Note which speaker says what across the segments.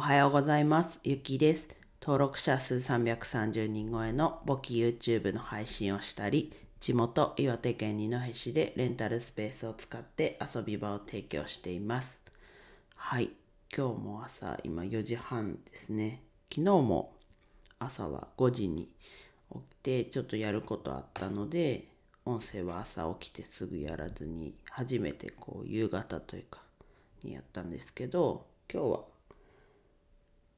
Speaker 1: おはようございます。ゆきです。登録者数330人超えの簿記 YouTube の配信をしたり、地元岩手県二戸市でレンタルスペースを使って遊び場を提供しています。はい。今日も朝、今4時半ですね。昨日も朝は5時に起きて、ちょっとやることあったので、音声は朝起きてすぐやらずに、初めてこう夕方というか、にやったんですけど、今日は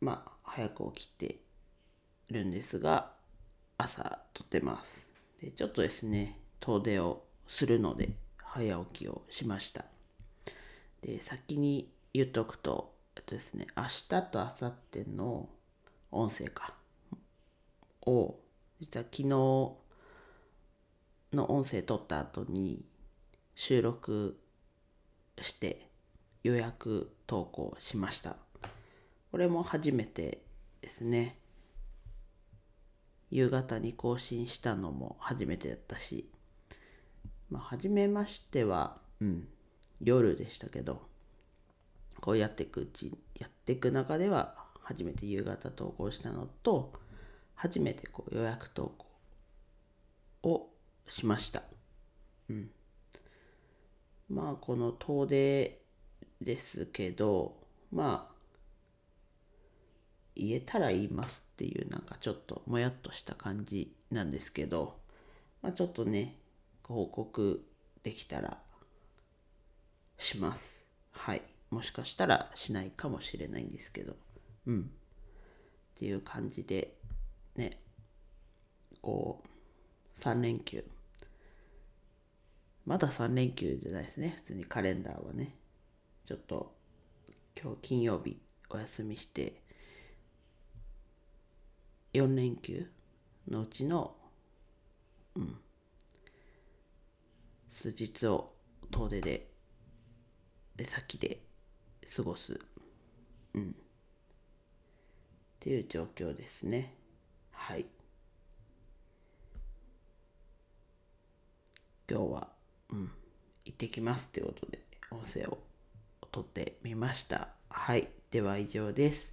Speaker 1: まあ早く起きてるんですが朝撮ってます。でちょっとですね遠出をするので早起きをしました。で先に言っとくとえっとですね明日と明後日の音声かを実は昨日の音声撮った後に収録して予約投稿しました。これも初めてですね。夕方に更新したのも初めてだったしまあ初めましてはうん夜でしたけどこうやっていくうちやっていく中では初めて夕方投稿したのと初めてこう予約投稿をしました。うん。まあこの遠出ですけどまあ言えたら言いますっていうなんかちょっともやっとした感じなんですけど、まあ、ちょっとねご報告できたらします。はい。もしかしたらしないかもしれないんですけど。うん。っていう感じでねこう3連休。まだ3連休じゃないですね。普通にカレンダーはね。ちょっと今日金曜日お休みして4連休のうちの、うん、数日を遠出で出先で過ごす、うん、っていう状況ですね。はい。今日は、うん、行ってきますってことで音声を撮ってみました。はい。では以上です。